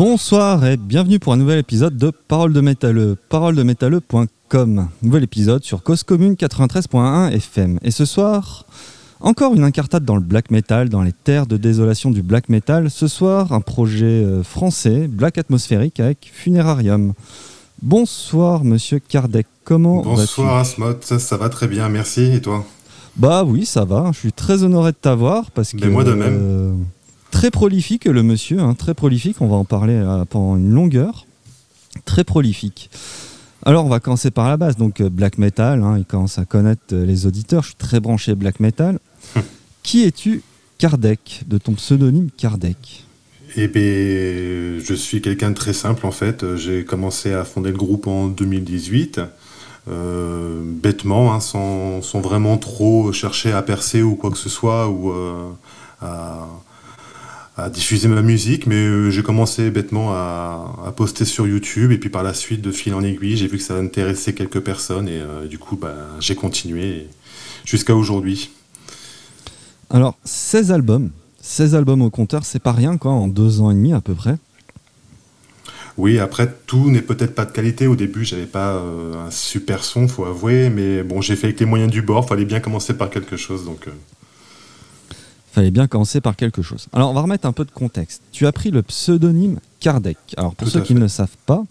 Bonsoir et bienvenue pour un nouvel épisode de Parole de Métalleux, paroledemétalleux.com. Nouvel épisode sur Cause Commune 93.1 FM. Et ce soir, encore une incartade dans le black metal, dans les terres de désolation du black metal. Ce soir, un projet euh, français, black atmosphérique avec Funérarium. Bonsoir monsieur Kardec, comment Bonsoir Asmod, ça, ça va très bien, merci. Et toi? Bah oui, ça va. Je suis très honoré de t'avoir parce que. moi de même. euh, très prolifique le monsieur, hein, très prolifique. On va en parler euh, pendant une longue heure. Très prolifique. Alors on va commencer par la base. Donc euh, black metal, hein, il commence à connaître euh, les auditeurs. Je suis très branché black metal. Qui es-tu, Kardec, de ton pseudonyme Kardec? Eh bien, je suis quelqu'un de très simple en fait. J'ai commencé à fonder le groupe en 2018. euh, bêtement, hein, sans, sans vraiment trop chercher à percer ou quoi que ce soit, ou euh, à, à diffuser ma musique, mais euh, j'ai commencé bêtement à, à poster sur YouTube, et puis par la suite, de fil en aiguille, j'ai vu que ça intéressait quelques personnes, et euh, du coup, bah, j'ai continué jusqu'à aujourd'hui. Alors 16 albums, 16 albums au compteur, c'est pas rien quoi, en deux ans et demi à peu près. Oui, après, tout n'est peut-être pas de qualité. Au début, j'avais pas euh, un super son, faut avouer, mais bon, j'ai fait avec les moyens du bord, fallait bien commencer par quelque chose, donc... euh, Fallait bien commencer par quelque chose. Alors, on va remettre un peu de contexte. Tu as pris le pseudonyme Kardec. Alors, pour Tout ceux qui ne le savent pas,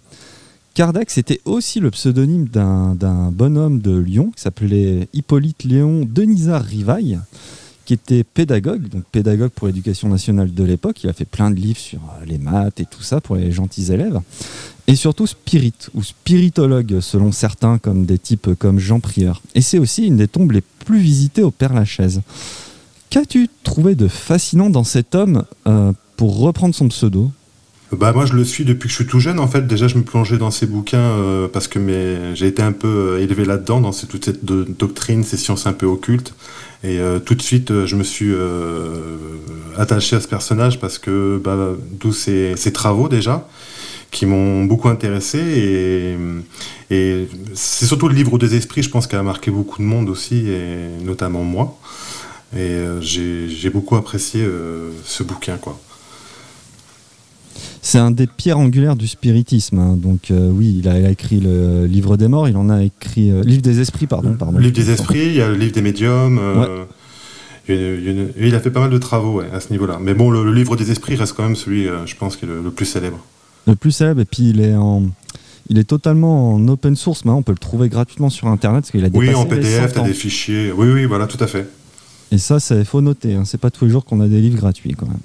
Kardec, c'était aussi le pseudonyme d'un d'un bonhomme de Lyon qui s'appelait Hippolyte Léon Denisard Rivaille, qui était pédagogue, donc pédagogue pour l'éducation nationale de l'époque. Il a fait plein de livres sur euh, les maths et tout ça pour les gentils élèves. Et surtout spirit, ou spiritologue, selon certains, comme des types comme Jean Prieur. Et c'est aussi une des tombes les plus visitées au Père-Lachaise. Qu'as-tu trouvé de fascinant dans cet homme euh, pour reprendre son pseudo? Bah moi je le suis depuis que je suis tout jeune en fait. Déjà je me plongeais dans ces bouquins euh, parce que j'ai été un peu euh, élevé là-dedans dans toute cette do- doctrine, ces sciences un peu occultes. Et tout de suite je me suis attaché à ce personnage parce que bah, d'où ses, ses travaux déjà qui m'ont beaucoup intéressé et, et c'est surtout le livre des esprits je pense qui a marqué beaucoup de monde aussi et notamment moi. Et euh, j'ai beaucoup apprécié euh, ce bouquin quoi. C'est un des pierres angulaires du spiritisme. hein. Donc euh, oui, il a, il a écrit le livre des morts, il en a écrit... euh, livre des esprits, pardon. livre des esprits, il y a le livre des médiums. euh, il, a- une- il fait pas mal de travaux ouais, à ce niveau-là. Mais bon, le, le livre des esprits reste quand même celui, je pense, qui est le, le plus célèbre. Le plus célèbre, et puis il est en... Il est totalement en open source, maintenant on peut le trouver gratuitement sur internet parce qu'il a Oui, en PDF, 100 t'as des fichiers. Oui, oui, voilà, tout à fait. Et ça, il faut noter. hein. C'est pas tous les jours qu'on a des livres gratuits quand même.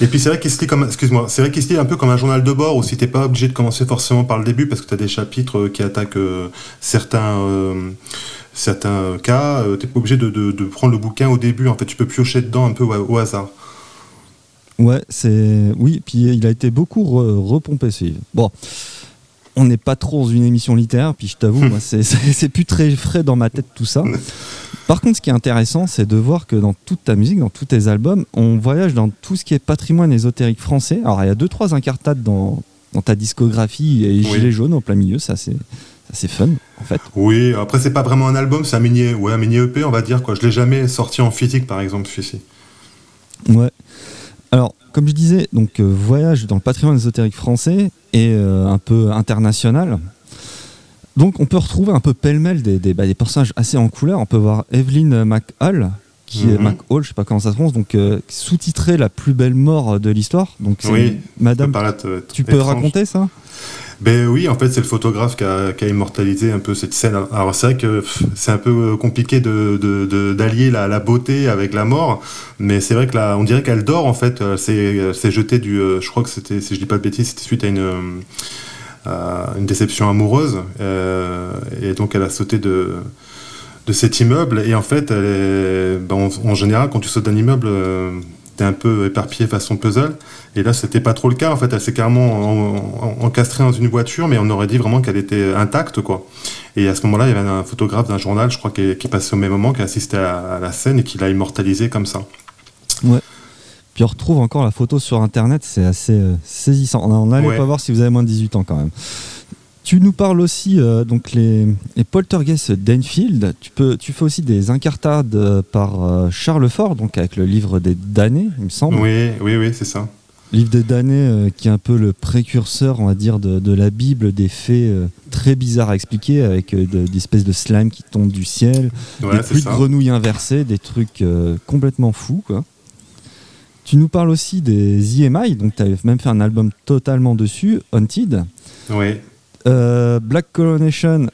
Et puis c'est vrai qu'il se lit comme, excuse-moi, c'est vrai qu'il se lit un peu comme un journal de bord aussi. T'es pas obligé de commencer forcément par le début parce que t'as des chapitres euh, qui attaquent euh, certains. euh, certains cas, euh, t'es pas obligé de, de- de prendre le bouquin au début. En fait, tu peux piocher dedans un peu au, au hasard. Ouais, c'est. Oui, puis il a été beaucoup re- repompé ce livre. Bon, on n'est pas trop dans une émission littéraire, puis je t'avoue, moi, c'est- plus très frais dans ma tête tout ça. Par contre, ce qui est intéressant, c'est de voir que dans toute ta musique, dans tous tes albums, on voyage dans tout ce qui est patrimoine ésotérique français. Alors, il y a deux, trois incartades dans, dans ta discographie et Oui. Gilets jaunes au plein milieu, ça c'est ça, c'est fun en fait. Oui, après c'est pas vraiment un album, c'est un mini, ouais, un mini EP, on va dire quoi. Je l'ai jamais sorti en physique, par exemple, celui-ci. Ouais. Alors, comme je disais, donc euh, voyage dans le patrimoine ésotérique français et euh, un peu international. Donc, on peut retrouver un peu pêle-mêle des, des, bah, des personnages assez en couleur. On peut voir Evelyn McHall, qui est Mhm. McHall, je sais pas comment ça se prononce, donc euh, sous-titré la plus belle mort de l'histoire. Donc, c'est Oui, Madame. Euh, Tu peux raconter ça? Ben oui, en fait, c'est le photographe qui a, qui a immortalisé un peu cette scène. Alors c'est vrai que c'est un peu euh, compliqué de, de- de- d'allier la, la beauté avec la mort, mais c'est vrai que là, on dirait qu'elle dort en fait. Elle s'est, elle s'est jetée du, euh, je crois que c'était, si je dis pas de bêtises, c'était suite à une euh, à une déception amoureuse, euh, et donc elle a sauté de de cet immeuble. Et en fait, elle est, ben, en, en général, quand tu sautes d'un immeuble, euh, t'es un peu éparpillé façon puzzle. Et là, c'était pas trop le cas. En fait, elle s'est carrément en- en- encastrée dans une voiture, mais on aurait dit vraiment qu'elle était intacte, quoi. Et à ce moment-là, il y avait un photographe d'un journal, je crois, qui, qui passait au même moment, qui assistait à, à la scène et qui l'a immortalisée comme ça. Puis on retrouve encore la photo sur internet, c'est assez euh, saisissant. On n'allez Ouais. pas voir si vous avez moins de 18 ans quand même. Tu nous parles aussi euh, donc les, les poltergeists d'Enfield. Tu peux, tu fais aussi des incartades euh, par euh, Charles Fort, donc avec le livre des damnés, il me semble. Oui, oui, oui, c'est ça. Livre de damnés euh, qui est un peu le précurseur, on va dire, de, la Bible, des faits très bizarres à expliquer, avec euh, des espèces de slime qui tombent du ciel, des pluies de grenouilles inversées, des trucs complètement fous, quoi. Tu nous parles aussi des EMI, donc tu avais même fait un album totalement dessus, Haunted. Oui. Black Coronation,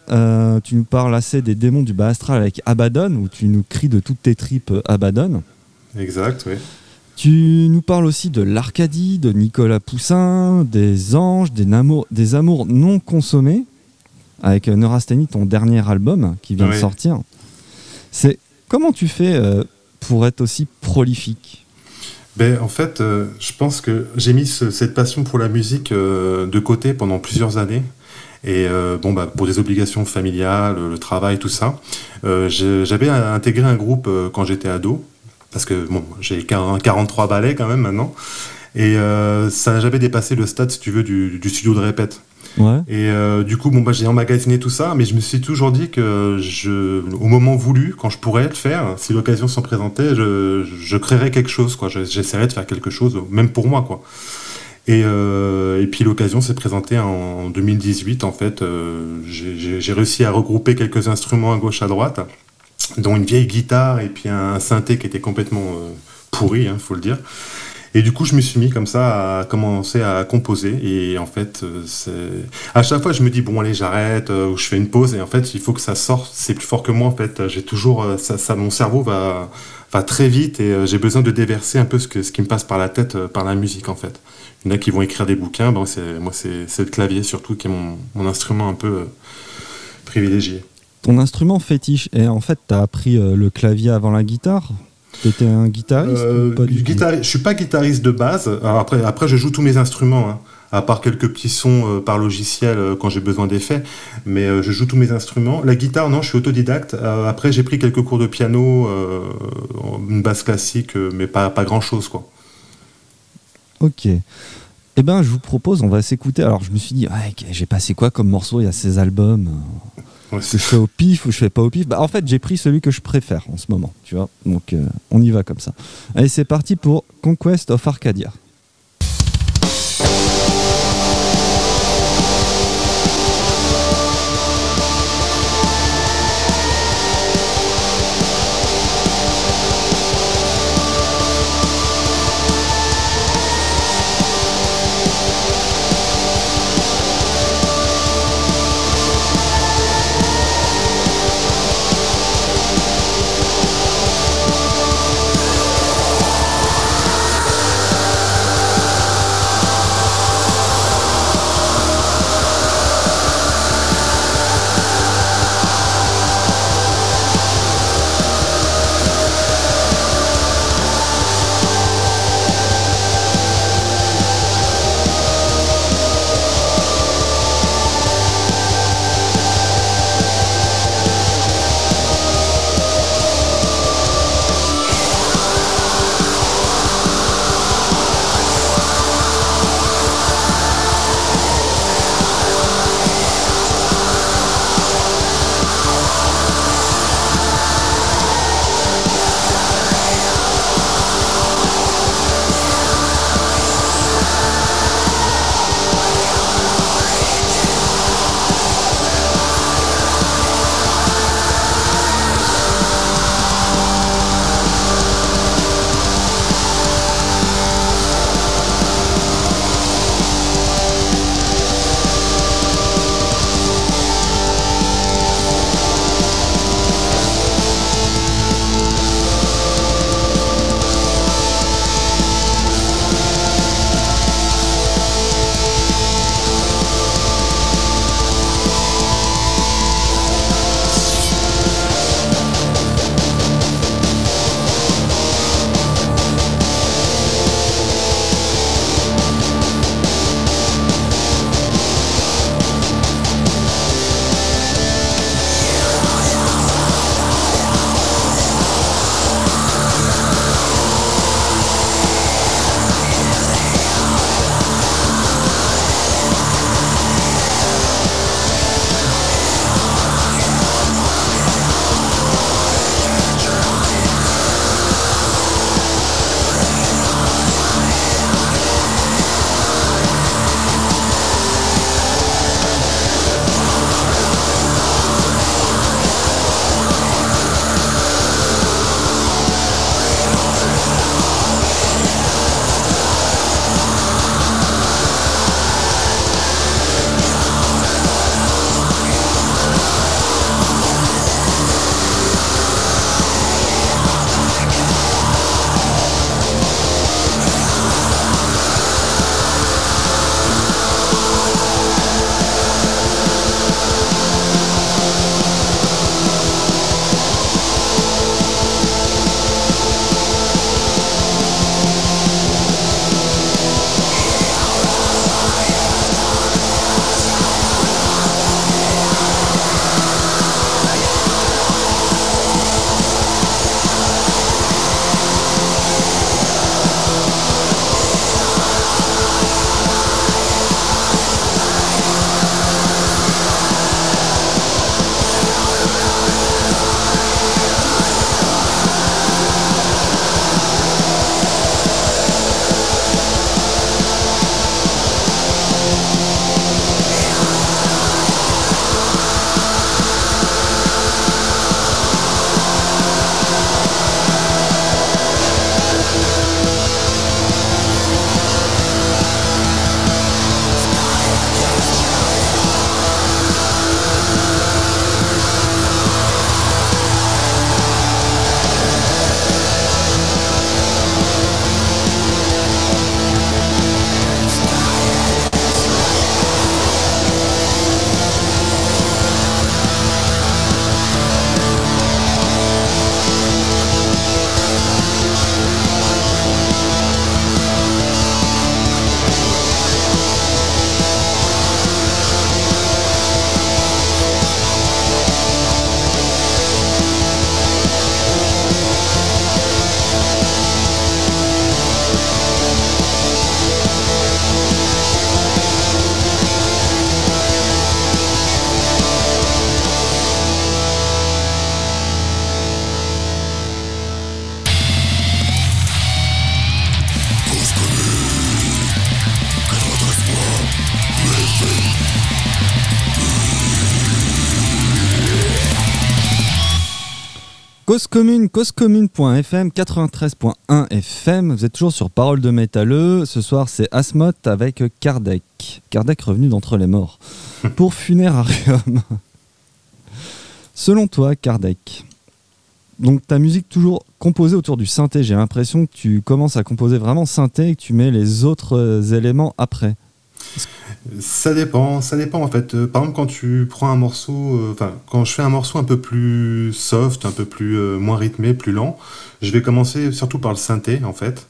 tu nous parles assez des démons du bas astral avec Abaddon, où tu nous cries de toutes tes tripes Abaddon. Exact, oui. Tu nous parles aussi de l'Arcadie, de Nicolas Poussin, des anges, des, amours, des amours non consommés, avec Neurasthenie, ton dernier album qui vient de sortir. C'est comment tu fais euh, pour être aussi prolifique? Ben, en fait, euh, je pense que j'ai mis cette passion pour la musique euh, de côté pendant plusieurs années. Et bon, bah, pour des obligations familiales, le travail, tout ça, j'avais intégré un groupe quand j'étais ado parce que bon, j'ai 43 ballets quand même maintenant. Et euh, ça n'a jamais dépassé le stade, si tu veux, du, studio de répète. Ouais. Et euh, du coup, bon, bah, j'ai emmagasiné tout ça, mais je me suis toujours dit que je, au moment voulu, quand je pourrais le faire, si l'occasion s'en présentait, je, je, créerais quelque chose, quoi. J'essaierais de faire quelque chose, même pour moi, quoi. Et, euh, et puis l'occasion s'est présentée en 2018, en fait. j'ai réussi à regrouper quelques instruments à gauche, à droite dont une vieille guitare et puis un synthé qui était complètement euh, pourri, hein, faut le dire. Et du coup, je me suis mis comme ça à commencer à composer. Et en fait, euh, à chaque fois, je me dis bon, allez, j'arrête euh, ou je fais une pause. Et en fait, il faut que ça sorte. C'est plus fort que moi. En fait, j'ai toujours ça, mon cerveau va très vite et j'ai besoin de déverser un peu ce qui me passe par la tête par la musique. En fait, il y en a qui vont écrire des bouquins. C'est moi, c'est le clavier surtout qui est mon, mon instrument un peu privilégié ton instrument fétiche, et en fait, tu as appris euh, le clavier avant la guitare? Tu étais un guitariste euh, pas du Je suis pas guitariste de base. après, après, je joue tous mes instruments, hein. à part quelques petits sons euh, par logiciel quand j'ai besoin d'effets. Mais je joue tous mes instruments. La guitare, non, je suis autodidacte. après, j'ai pris quelques cours de piano, une basse classique, mais pas, pas grand-chose, quoi. Ok. Eh ben, je vous propose, on va s'écouter. Alors, je me suis dit, j'ai passé quoi comme morceau? Il y a ces albums. Que je fais au pif ou je fais pas au pif? Bah, En fait, j'ai pris celui que je préfère en ce moment, tu vois. Donc, euh, on y va comme ça. Allez, c'est parti pour Conquest of Arcadia. Cause commune, causecommune.fm, 93.1 FM. Vous êtes toujours sur Parole de métalleux. Ce soir, c'est Asmot avec Kardec. Kardec revenu d'entre les morts. Pour Funérarium. Selon toi, Kardec, donc ta musique toujours composée autour du synthé. J'ai l'impression que tu commences à composer vraiment synthé et que tu mets les autres euh, éléments après. Ça dépend, ça dépend en fait. Euh, par exemple, quand tu prends un morceau, euh, enfin, quand je fais un morceau un peu plus soft, un peu plus moins rythmé, plus lent, je vais commencer surtout par le synthé en fait,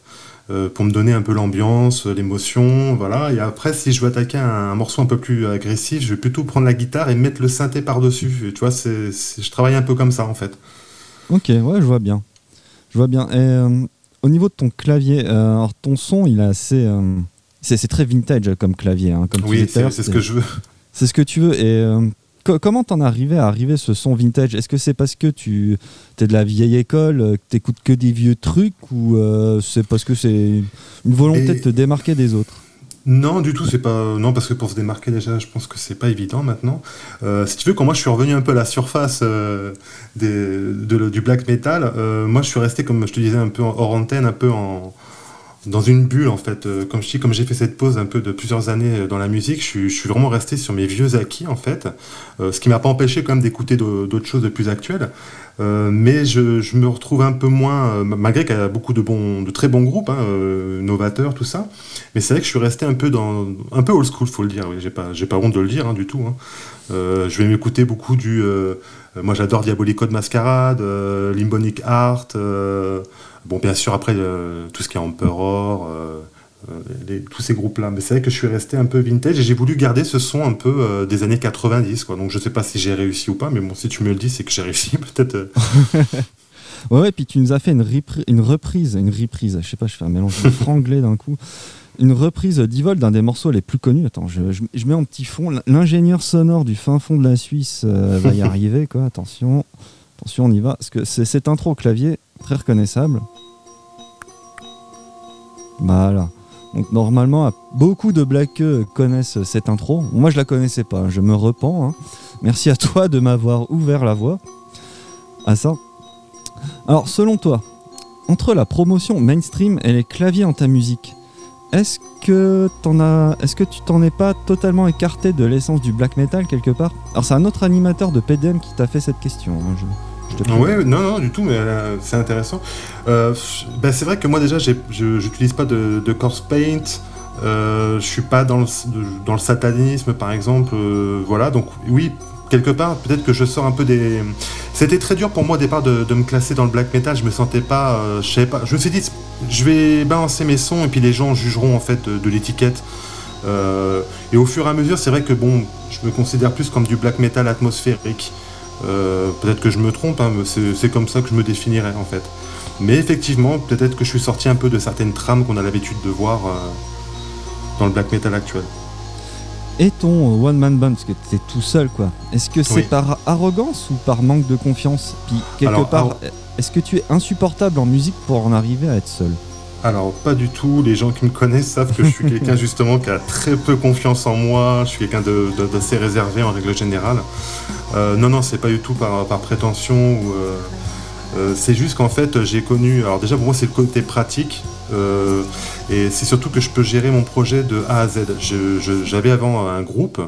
pour me donner un peu l'ambiance, l'émotion, voilà. Et après, si je veux attaquer un, morceau un peu plus agressif, je vais plutôt prendre la guitare et mettre le synthé par dessus. Tu vois, je travaille un peu comme ça en fait. Ok, ouais, je vois bien. Je vois bien. Et, euh, au niveau de ton clavier, euh, alors ton son, il est assez. Euh, c'est très vintage comme clavier. Hein, comme oui, c'est ce que je veux. C'est ce que tu veux. Et comment t'en arrivé à arriver ce son vintage? Est-ce que c'est parce que tu es de la vieille école, que t'écoutes que des vieux trucs, ou c'est parce que c'est une volonté de te démarquer des autres? Non, du tout, c'est pas. Non, parce que pour se démarquer déjà, je pense que c'est pas évident maintenant. Euh, si tu veux, quand moi je suis revenu un peu à la surface euh, du black metal, euh, moi je suis resté, comme je te disais, un peu hors antenne, un peu en, dans une bulle en fait. Comme je dis, comme j'ai fait cette pause un peu de plusieurs années dans la musique, je suis, vraiment resté sur mes vieux acquis en fait. ce qui m'a pas empêché quand même d'écouter d'autres choses de plus actuelles. Euh, mais je, me retrouve un peu moins, euh, malgré qu'il y a beaucoup de, bons, de très bons groupes, hein, euh, novateurs, tout ça. Mais c'est vrai que je suis resté un peu dans, un peu old school, faut le dire. Oui, j'ai pas, j'ai pas honte de le dire hein, du tout. Hein. je vais m'écouter beaucoup du, moi j'adore Diabolico de Mascarade, Limbonic Art. Bon, bien sûr après tout ce qui est Emperor. Euh, tous ces groupes-là. Mais c'est vrai que je suis resté un peu vintage et j'ai voulu garder ce son un peu euh, des années 90. Quoi. Donc je sais pas si j'ai réussi ou pas, mais bon, si tu me le dis, c'est que j'ai réussi peut-être. Euh. ouais, ouais, puis tu nous as fait une, une reprise, une reprise, je sais pas, je fais un mélange franglais d'un coup. Une reprise d'Ivol d'un des morceaux les plus connus. Attends, je, je, mets en petit fond. L'ingénieur sonore du fin fond de la Suisse va y arriver, quoi. Attention, attention, on y va. Parce que c'est cette intro au clavier, très reconnaissable. Voilà. Donc normalement, beaucoup de blackeux connaissent cette intro. Moi, je la connaissais pas. Je me repens. Hein. Merci à toi de m'avoir ouvert la voie à ça. Alors, selon toi, entre la promotion mainstream et les claviers en ta musique, est-ce que, en as, est-ce que tu t'en es pas totalement écarté de l'essence du black metal quelque part? Alors, c'est un autre animateur de PDM qui t'a fait cette question. Hein, oui, non, non, du tout, mais euh, c'est intéressant. Euh, ben, c'est vrai que moi déjà, je n'utilise pas de, de Corse Paint. Euh, je suis pas dans le, dans le satanisme, par exemple. Euh, voilà, donc oui, quelque part, peut-être que je sors un peu des. C'était très dur pour moi au départ de, me classer dans le black metal. Je me sentais pas, je savais pas. Je me suis dit, je vais balancer mes sons et puis les gens jugeront en fait de, l'étiquette. et au fur et à mesure, c'est vrai que bon, je me considère plus comme du black metal atmosphérique. Euh, peut-être que je me trompe, hein, c'est comme ça que je me définirais en fait. Mais effectivement, peut-être que je suis sorti un peu de certaines trames qu'on a l'habitude de voir euh, dans le black metal actuel. Et ton one man band, parce que tu es tout seul quoi, est-ce que c'est par arrogance ou par manque de confiance? Puis quelque part, est-ce que tu es insupportable en musique pour en arriver à être seul? Alors, pas du tout. Les gens qui me connaissent savent que je suis quelqu'un justement qui a très peu confiance en moi. Je suis quelqu'un d'assez réservé en règle générale. Euh, non, non, c'est pas du tout par, prétention. Euh, euh, c'est juste qu'en fait, j'ai connu. Alors, déjà, pour moi, c'est le côté pratique. et c'est surtout que je peux gérer mon projet de A à Z. J'avais avant un groupe.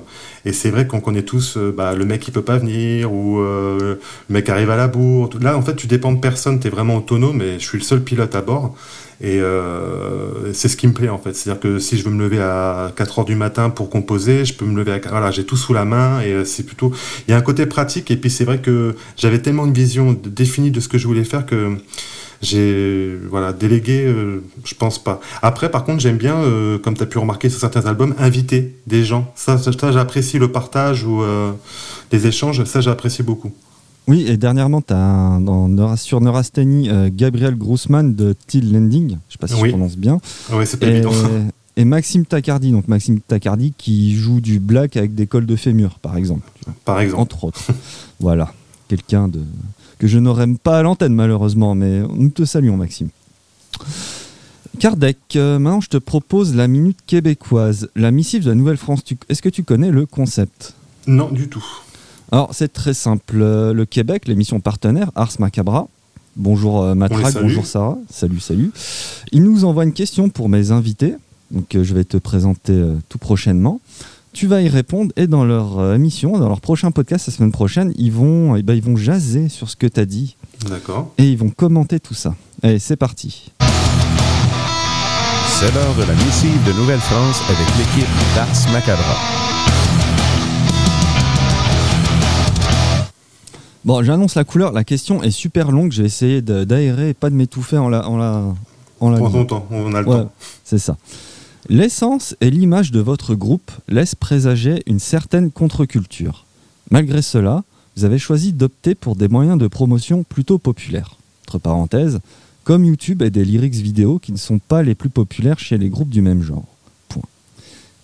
Et c'est vrai qu'on connaît tous bah, le mec qui peut pas venir ou le mec arrive à la bourre. Là, en fait, tu dépends de personne. Tu es vraiment autonome. Et je suis le seul pilote à bord. Et euh, c'est ce qui me plaît en fait. C'est-à-dire que si je veux me lever à 4 heures du matin pour composer, je peux me lever à Voilà, j'ai tout sous la main et euh, c'est plutôt. Il y a un côté pratique et puis c'est vrai que j'avais tellement une vision définie de ce que je voulais faire que j'ai voilà délégué euh, je pense pas après par contre j'aime bien comme tu as pu remarquer sur certains albums inviter des gens ça, ça, ça j'apprécie le partage ou les échanges ça j'apprécie beaucoup oui, et dernièrement, tu as dans, sur Neurasthénie euh, Gabriel Grossman de Till Landing, je ne sais pas si je prononce bien. Oui, c'est pas et, évident. Et Maxime Tacardi, donc Maxime Tacardi qui joue du black avec des cols de fémur, par exemple. Par exemple. Entre autres. voilà, quelqu'un de que je n'aurais pas à l'antenne malheureusement, mais nous te saluons Maxime. Kardec, euh, maintenant je te propose la minute québécoise, la missive de la Nouvelle-France. Est-ce que tu connais le concept? Non, du tout. Alors, c'est très simple. Le Québec, l'émission partenaire Ars Macabra, Bonjour euh, Matraque, bonjour Sarah. Salut, salut. Il nous envoie une question pour mes invités. Donc je vais te présenter tout prochainement. Tu vas y répondre et dans leur émission, dans leur prochain podcast la semaine prochaine, ils vont, eh ben, ils vont jaser sur ce que tu as dit. D'accord. Et ils vont commenter tout ça. Allez, c'est parti. C'est l'heure de la missive de Nouvelle-France avec l'équipe d'Ars Macabra. Bon, j'annonce la couleur. La question est super longue. J'ai essayé d'aérer et pas de m'étouffer en la. En la, en la Prends ton temps, on a le temps. C'est ça. L'essence et l'image de votre groupe laissent présager une certaine contre-culture. Malgré cela, vous avez choisi d'opter pour des moyens de promotion plutôt populaires. Entre parenthèses, comme YouTube et des lyrics vidéo qui ne sont pas les plus populaires chez les groupes du même genre. Point.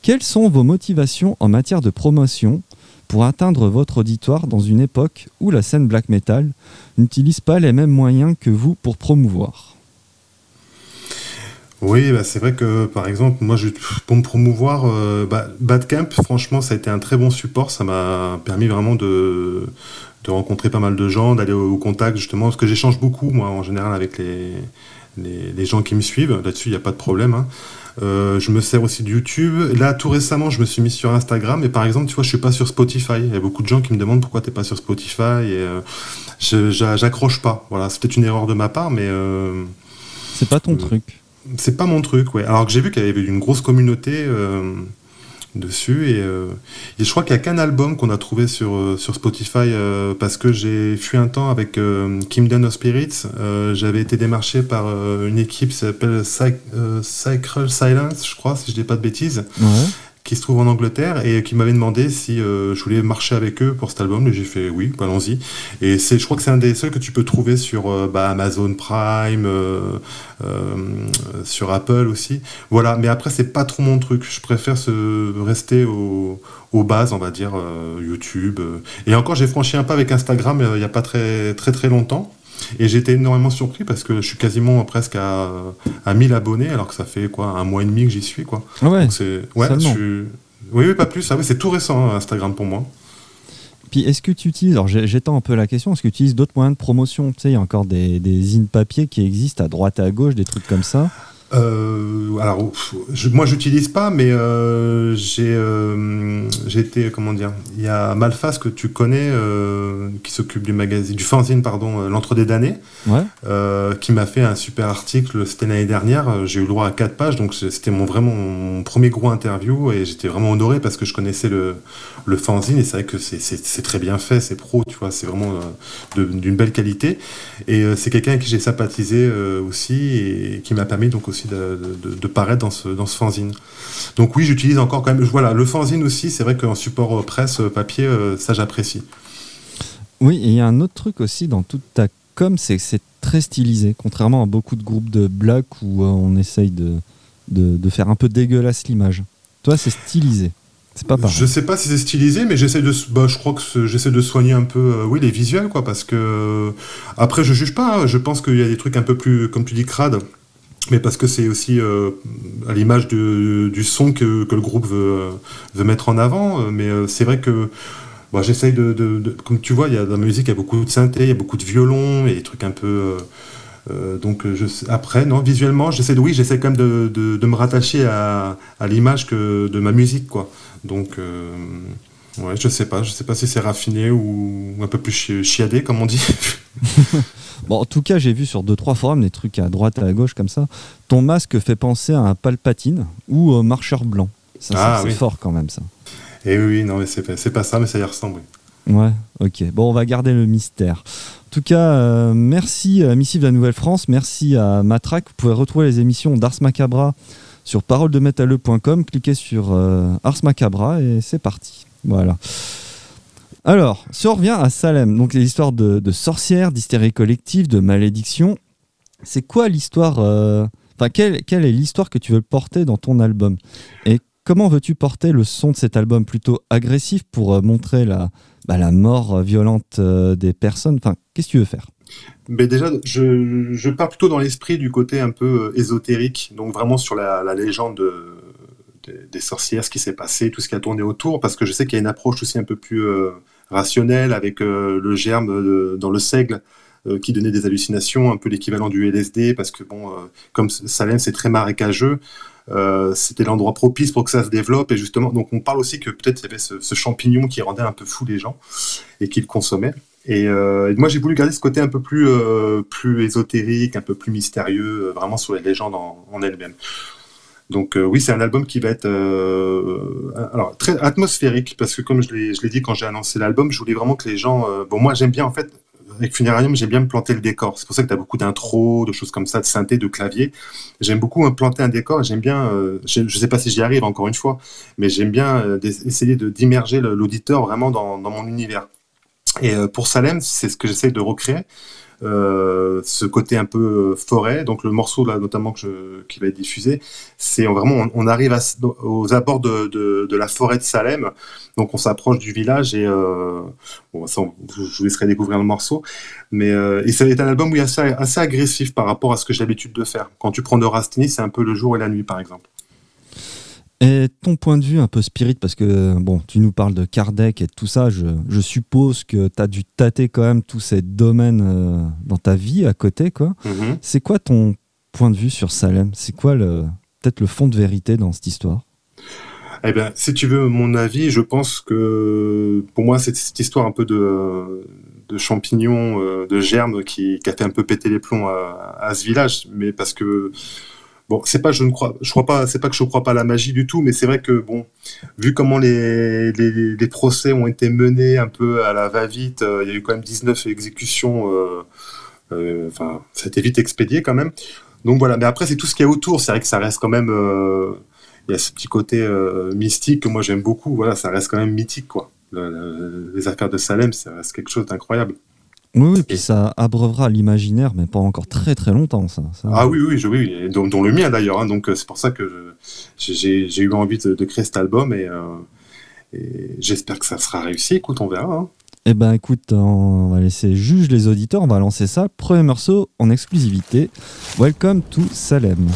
Quelles sont vos motivations en matière de promotion pour atteindre votre auditoire dans une époque où la scène black metal n'utilise pas les mêmes moyens que vous pour promouvoir oui, bah c'est vrai que par exemple, moi, pour me promouvoir, euh, bah, Badcamp, franchement, ça a été un très bon support. Ça m'a permis vraiment de, rencontrer pas mal de gens, d'aller au, contact justement, parce que j'échange beaucoup, moi, en général, avec les, les, gens qui me suivent. Là-dessus, il n'y a pas de problème. Hein. Euh, je me sers aussi de YouTube. Là, tout récemment, je me suis mis sur Instagram. Et par exemple, tu vois, je suis pas sur Spotify. Il y a beaucoup de gens qui me demandent pourquoi tu n'es pas sur Spotify. Et euh, j'accroche pas. Voilà, c'est peut-être une erreur de ma part, mais. Euh, c'est pas ton truc. C'est pas mon truc, ouais. Alors que j'ai vu qu'il y avait une grosse communauté dessus. Euh, et, je crois qu'il n'y a qu'un album qu'on a trouvé sur, euh, sur Spotify euh, parce que j'ai fui un temps avec Kingdom of Spirits. J'avais été démarché par une équipe qui s'appelle Sacred Silence je crois si je dis pas de bêtises qui se trouve en Angleterre et qui m'avait demandé si euh, je voulais marcher avec eux pour cet album. J'ai fait oui, allons-y. Et c'est, je crois que c'est un des seuls que tu peux trouver sur euh, bah, Amazon Prime, euh, sur Apple aussi. Voilà, mais après, c'est pas trop mon truc. Je préfère se rester au, aux bases, on va dire, YouTube. Et encore, j'ai franchi un pas avec Instagram il n'y a pas très, très, très longtemps. Et j'étais énormément surpris parce que je suis quasiment presque à, à 1000 abonnés alors que ça fait quoi un mois et demi que j'y suis quoi. Ah ouais. c'est ouais, oui, oui, pas plus. Ah c'est tout récent hein, Instagram pour moi. Puis est-ce que tu utilises, alors j'étends un peu la question, est-ce que tu utilises d'autres moyens de promotion? Tu sais, il y a encore des, des in papier qui existent à droite et à gauche, des trucs comme ça euh, alors, je, moi, j'utilise pas, mais euh, j'ai euh, été, comment dire, il y a Malfas que tu connais, euh, qui s'occupe du magazine, du fanzine, pardon, euh, l'entre des damnés, ouais. qui m'a fait un super article. C'était l'année dernière. J'ai eu le droit à quatre pages, donc c'était mon vraiment mon premier gros interview et j'étais vraiment honoré parce que je connaissais le, le fanzine et c'est vrai que c'est très bien fait, c'est pro, tu vois, c'est vraiment d'une belle qualité. Et c'est quelqu'un avec qui j'ai sympathisé aussi et qui m'a permis donc aussi de, paraître dans ce, dans ce fanzine. Donc oui, j'utilise encore quand même. Voilà, le fanzine aussi, c'est vrai qu'en support presse papier, euh, ça j'apprécie. Oui, et il y a un autre truc aussi dans toute ta com, c'est que c'est très stylisé, contrairement à beaucoup de groupes de black où euh, on essaye de, de, faire un peu dégueulasse l'image. Toi, c'est stylisé. C'est pas. Je sais pas si c'est stylisé, mais j'essaie de, bah, je crois que j'essaie de soigner un peu, euh, oui, les visuels, quoi, parce que après, je juge pas. Hein. je pense qu'il y a des trucs un peu plus, comme tu dis, crades mais parce que c'est aussi euh, à l'image du son que, le groupe veut, mettre en avant. Mais euh, c'est vrai que j'essaye de, Comme tu vois, il y a, dans la musique, il y a beaucoup de synthé, il y a beaucoup de violons, et des trucs un peu. Euh, donc je, après, non, visuellement, j'essaie de, oui, j'essaie quand même de, me rattacher à, l'image que de ma musique, quoi. Donc, ouais, je sais pas, je sais pas si c'est raffiné ou un peu plus chiadé, comme on dit. Bon, en tout cas, j'ai vu sur deux trois forums des trucs à droite, à gauche comme ça. Ton masque fait penser à un palpatine ou un marcheur blanc. Ça, ah c'est fort quand même, ça. Et eh oui, non, mais c'est pas, pas ça, mais ça y ressemble. Ouais, ok. Bon, on va garder le mystère. En tout cas, euh, merci à Missive de la Nouvelle-France, merci à Matraque. Vous pouvez retrouver les émissions d'Ars Macabra sur paroledemetalleux.com. Cliquez sur euh, Ars Macabra et c'est parti. Voilà. Alors, si on revient à Salem, donc les histoires de, sorcières, d'hystérie collective, de malédiction, c'est quoi l'histoire euh, Enfin, quelle, est l'histoire que tu veux porter dans ton album? Et comment veux-tu porter le son de cet album plutôt agressif pour euh, montrer la, bah, la mort violente euh, des personnes? Enfin, qu'est-ce que tu veux faire? Mais déjà, je, pars plutôt dans l'esprit du côté un peu ésotérique, donc vraiment sur la, légende des sorcières, ce qui s'est passé, tout ce qui a tourné autour, parce que je sais qu'il y a une approche aussi un peu plus rationnel avec euh, le germe dans le seigle qui donnait des hallucinations, un peu l'équivalent du LSD, parce que bon, comme Salem c'est très marécageux, c'était l'endroit propice pour que ça se développe. Et justement, donc on parle aussi que peut-être il y avait ce, champignon qui rendait un peu fou les gens et qui le consommaient. Et, euh, moi, j'ai voulu garder ce côté un peu plus, euh, plus ésotérique, un peu plus mystérieux, euh, vraiment sur les légendes en, en elles-mêmes. Donc oui, c'est un album qui va être alors très atmosphérique parce que comme je l'ai dit quand j'ai annoncé l'album, je voulais vraiment que les gens. bon, moi j'aime bien en fait avec Funerarium, j'aime bien me planter le décor. C'est pour ça que tu as beaucoup d'intros, de choses comme ça, de synthé, de clavier. J'aime beaucoup me planter un décor. J'aime bien, je ne sais pas si j'y arrive encore une fois, mais j'aime bien essayer d'immerger l'auditeur vraiment dans, mon univers. Et euh, pour Salem, c'est ce que j'essaie de recréer. Euh, ce côté un peu euh, forêt. Donc le morceau là notamment que qui va être diffusé, c'est vraiment on, arrive à, aux abords de, la forêt de Salem. Donc on s'approche du village et euh, bon, ça, je vous laisserai découvrir le morceau. Mais et être un album oui, assez, assez agressif par rapport à ce que j'ai l'habitude de faire. Quand tu prends de Rastini, c'est un peu le jour et la nuit par exemple. Et ton point de vue un peu spirit, parce que bon, tu nous parles de Kardec et tout ça, je, je suppose que tu as dû tâter quand même tous ces domaines euh, dans ta vie à côté, quoi. Mhm. C'est quoi ton point de vue sur Salem? C'est quoi le, peut-être le fond de vérité dans cette histoire? Eh bien, si tu veux mon avis, je pense que pour moi, c'est cette histoire un peu de, de champignons, euh, de germes qui, qui, a fait un peu péter les plombs à, à ce village. Mais parce que Bon, c'est pas, je ne crois, je crois pas, c'est pas que je crois pas à la magie du tout, mais c'est vrai que bon, vu comment les, les, procès ont été menés un peu à la va-vite, euh, il y a eu quand même 19 exécutions, euh, euh, enfin, ça a été vite expédié quand même. Donc voilà, mais après c'est tout ce qu'il y a autour, c'est vrai que ça reste quand même, euh, il y a ce petit côté mystique que moi j'aime beaucoup, voilà, ça reste quand même mythique quoi. Le, le, les affaires de Salem, ça reste quelque chose d'incroyable. Oui, oui, puis ça abreuvera l'imaginaire, mais pas encore très très longtemps, ça. ça. Ah oui, oui, je, oui, dont, dont le mien d'ailleurs. Hein, donc c'est pour ça que j'ai eu envie de, de, créer cet album et, euh, et j'espère que ça sera réussi. Écoute, on verra. Hein. Eh ben écoute, on va laisser juge les auditeurs, on va lancer ça. Premier morceau en exclusivité. Welcome to Salem.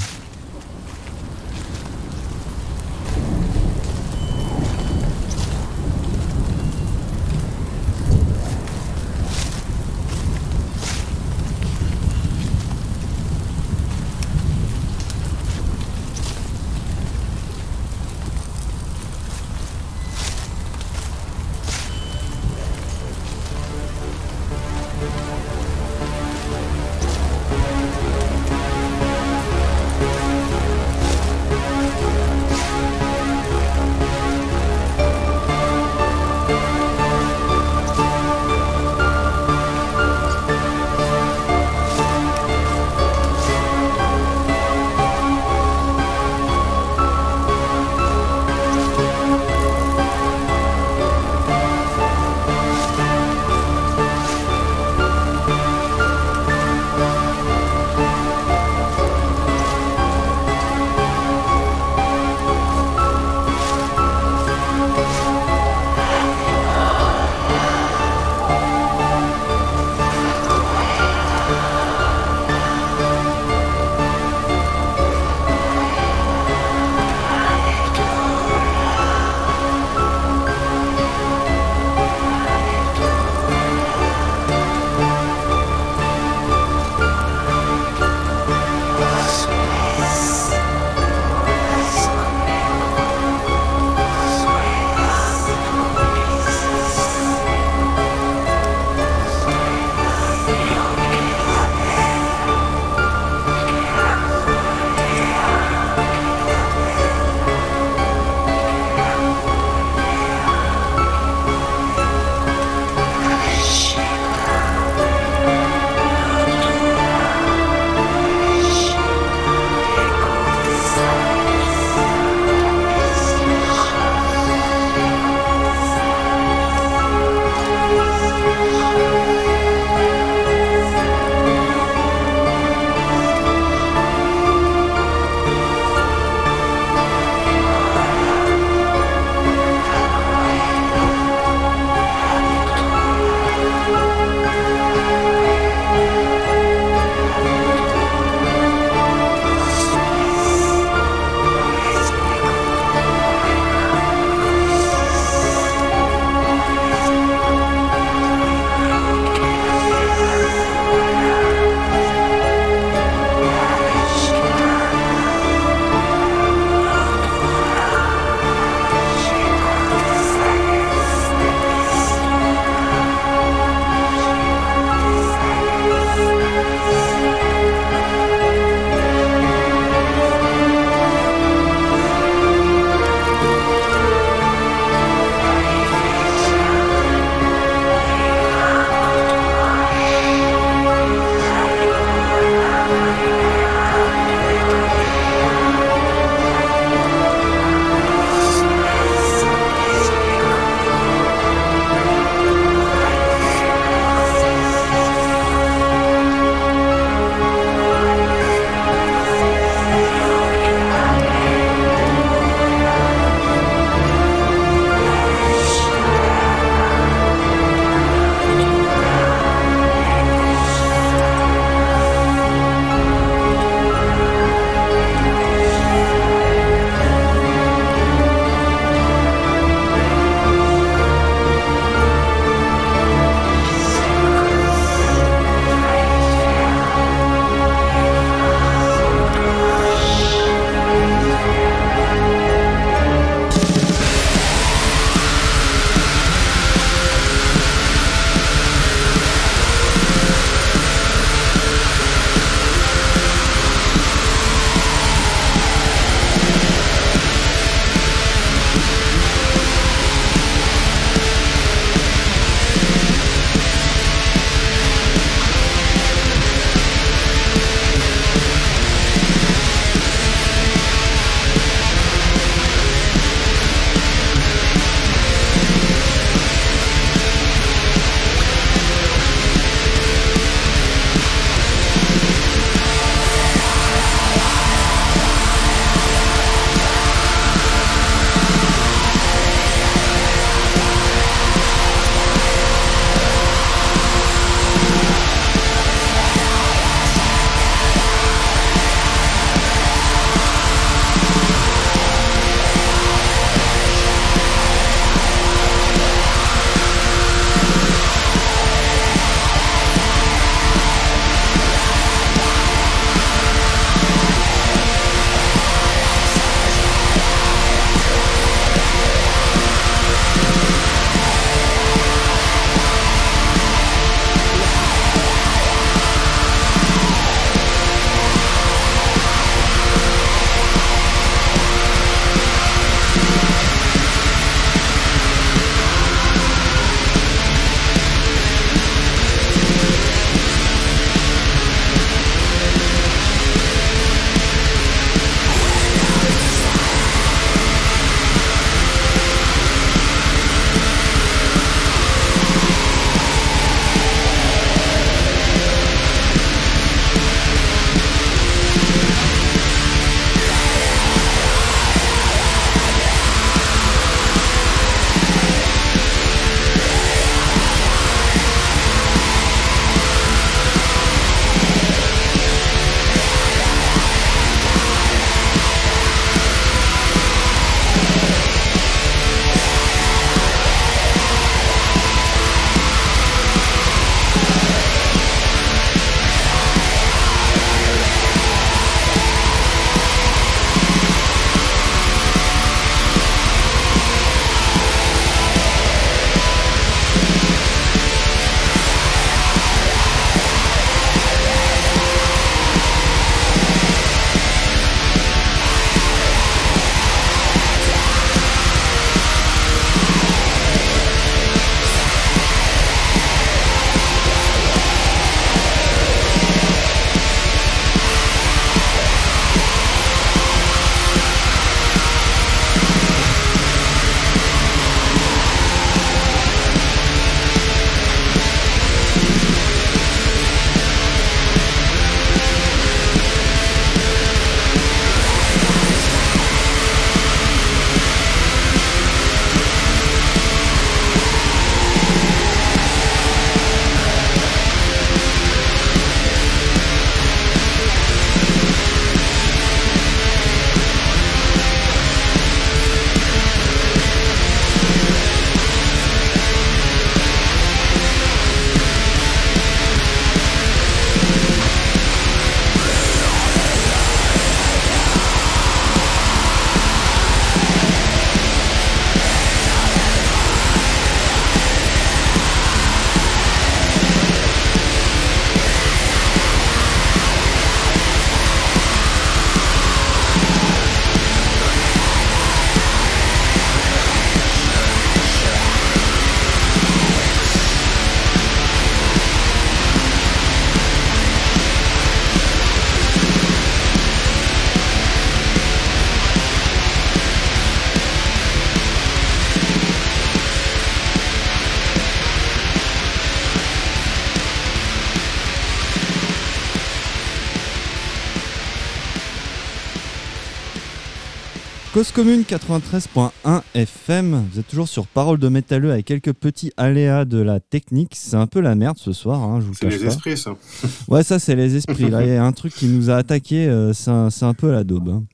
Cause commune 93.1 FM, vous êtes toujours sur Parole de métalleux avec quelques petits aléas de la technique. C'est un peu la merde ce soir, hein, je vous C'est les pas. esprits, ça. Ouais, ça c'est les esprits. Là, il y a un truc qui nous a attaqué, euh, c'est un, c'est un peu la daube. hein.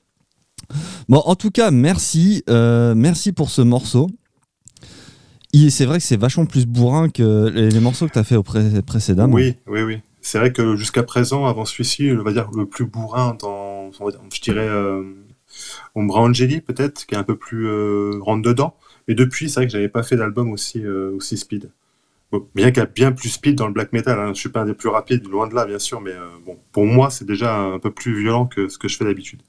Bon, en tout cas, merci, euh, merci pour ce morceau. C'est vrai que c'est vachement plus bourrin que les, les morceaux que tu as fait au pré- précédemment. Oui, oui, oui. C'est vrai que jusqu'à présent, avant celui-ci, on va dire le plus bourrin dans, je dirais, euh, Ombra Angeli peut-être, qui est un peu plus euh, rentre dedans. Mais depuis, c'est vrai que j'avais pas fait d'album aussi, euh, aussi speed. Bon, bien qu'il y a bien plus speed dans le black metal. Hein. Je suis pas un des plus rapides, loin de là, bien sûr, mais euh, bon, pour moi, c'est déjà un peu plus violent que ce que je fais d'habitude.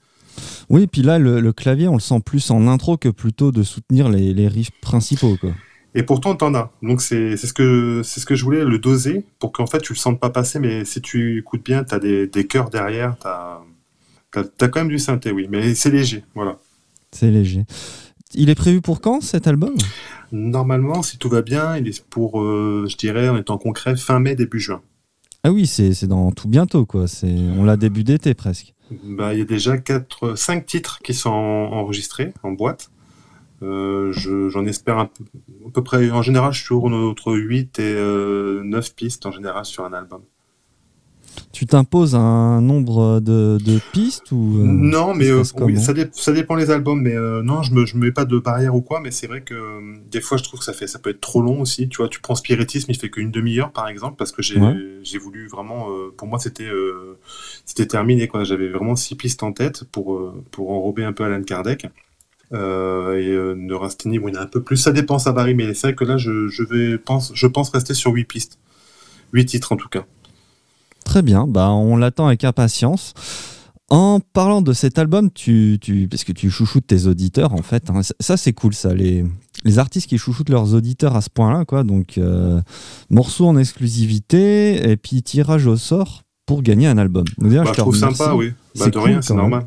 Oui, puis là, le, le clavier, on le sent plus en intro que plutôt de soutenir les, les riffs principaux. Quoi. Et pourtant, t'en as. Donc, c'est c'est ce, que, c'est ce que je voulais, le doser, pour qu'en fait, tu le sentes pas passer, mais si tu écoutes bien, t'as des, des chœurs derrière, t'as as, quand même du synthé, oui, mais c'est léger, voilà. C'est léger. Il est prévu pour quand cet album? Normalement, si tout va bien, il est pour, euh, je dirais, en étant concret, fin mai, début juin. Ah oui, c'est dans tout bientôt. quoi. C'est On l'a début d'été presque. Bah, il y a déjà quatre, cinq titres qui sont en- enregistrés en boîte. Euh, je- J'en espère un peu, à peu près. En général, je tourne entre 8 et euh, 9 pistes en général sur un album. Tu t'imposes un nombre de, de pistes ou euh, non, mais euh, oui, ça, dé- ça dépend les albums. Mais euh, non, je me, je me mets pas de barrière ou quoi. Mais c'est vrai que des fois, je trouve que ça fait, ça peut être trop long aussi. Tu vois, tu prends Spiritisme, il fait qu'une demi-heure par exemple, parce que j'ai Ouais. voulu vraiment. pour moi, c'était c'était terminé. quoi. J'avais vraiment six pistes en tête pour pour enrober un peu Alan Kardec. Euh, et euh, Neurasthénie, bon, il y en a un peu plus. Ça dépend, ça varie. Mais c'est vrai que là, je, je vais pense, je pense rester sur huit pistes, huit titres en tout cas. Très bien, bah, on l'attend avec impatience. En parlant de cet album, tu, tu, parce que tu chouchoutes tes auditeurs en fait, hein, ça, c'est cool ça, les, les artistes qui chouchoutent leurs auditeurs à ce point-là, quoi. Donc euh, morceau en exclusivité et puis tirage au sort pour gagner un album. Donc, Bah, je trouve sympa, oui. Bah, C'est de cool, rien, c'est normal.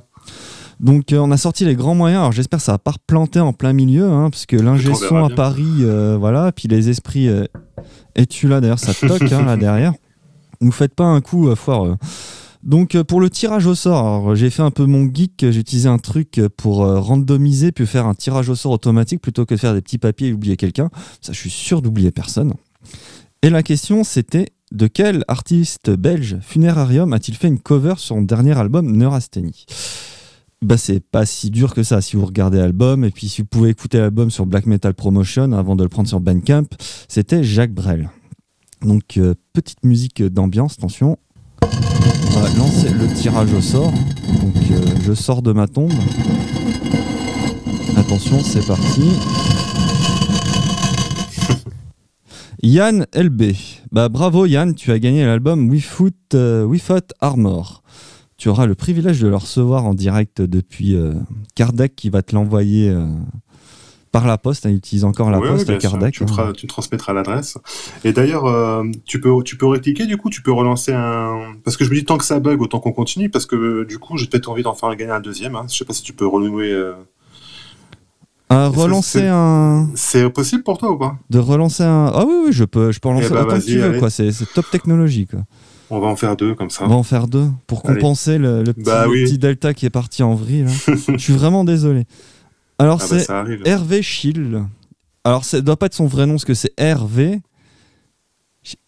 Donc euh, on a sorti les grands moyens. Alors j'espère que ça va pas replanter en plein milieu, hein, parce que l'ingé son à. Paris, euh, voilà, puis les esprits. Es-tu là d'ailleurs Ça toque hein, là derrière. Nous faites pas un coup euh, foireux. Donc euh, pour le tirage au sort, j'ai fait un peu mon geek, j'ai utilisé un truc pour euh, randomiser puis faire un tirage au sort automatique plutôt que de faire des petits papiers et oublier quelqu'un. Ça, je suis sûr d'oublier personne. Et la question c'était de quel artiste belge Funerarium a-t-il fait une cover sur son dernier album Neurasthénie? Bah c'est pas si dur que ça si vous regardez l'album et puis si vous pouvez écouter l'album sur Black Metal Promotion avant de le prendre sur Bandcamp, c'était Jacques Brel. Donc euh, petite musique d'ambiance, attention. On va lancer le tirage au sort. Donc euh, je sors de ma tombe. Attention, c'est parti. Yann LB. Bah bravo Yann, tu as gagné l'album We Foot, euh, We Fought Armor. Tu auras le privilège de le recevoir en direct depuis euh, Kardec qui va te l'envoyer euh, par la poste. Il utilise encore la poste sûr. Kardec. Tu, hein. tu me transmettras l'adresse. Et d'ailleurs, euh, tu peux, tu peux recliquer du coup, tu peux relancer un. Parce que je me dis tant que ça bug, autant qu'on continue, parce que euh, du coup, j'ai peut-être envie d'en faire gagner un deuxième. Hein. Je sais pas si tu peux renouer. euh, relancer un, C'est possible pour toi ou pas? De relancer un. Ah oui oui, je peux, je peux en Eh lancer bah, autant que vas-y, tu veux allez. quoi. C'est top technologie quoi. On va en faire deux comme ça. On va en faire deux pour compenser le, le petit, Bah le oui. petit delta qui est parti en vrille. là. je suis vraiment désolé. Alors Ah bah, c'est arrive. Hervé Schill. Alors, ça doit pas être son vrai nom, parce que c'est Hervé.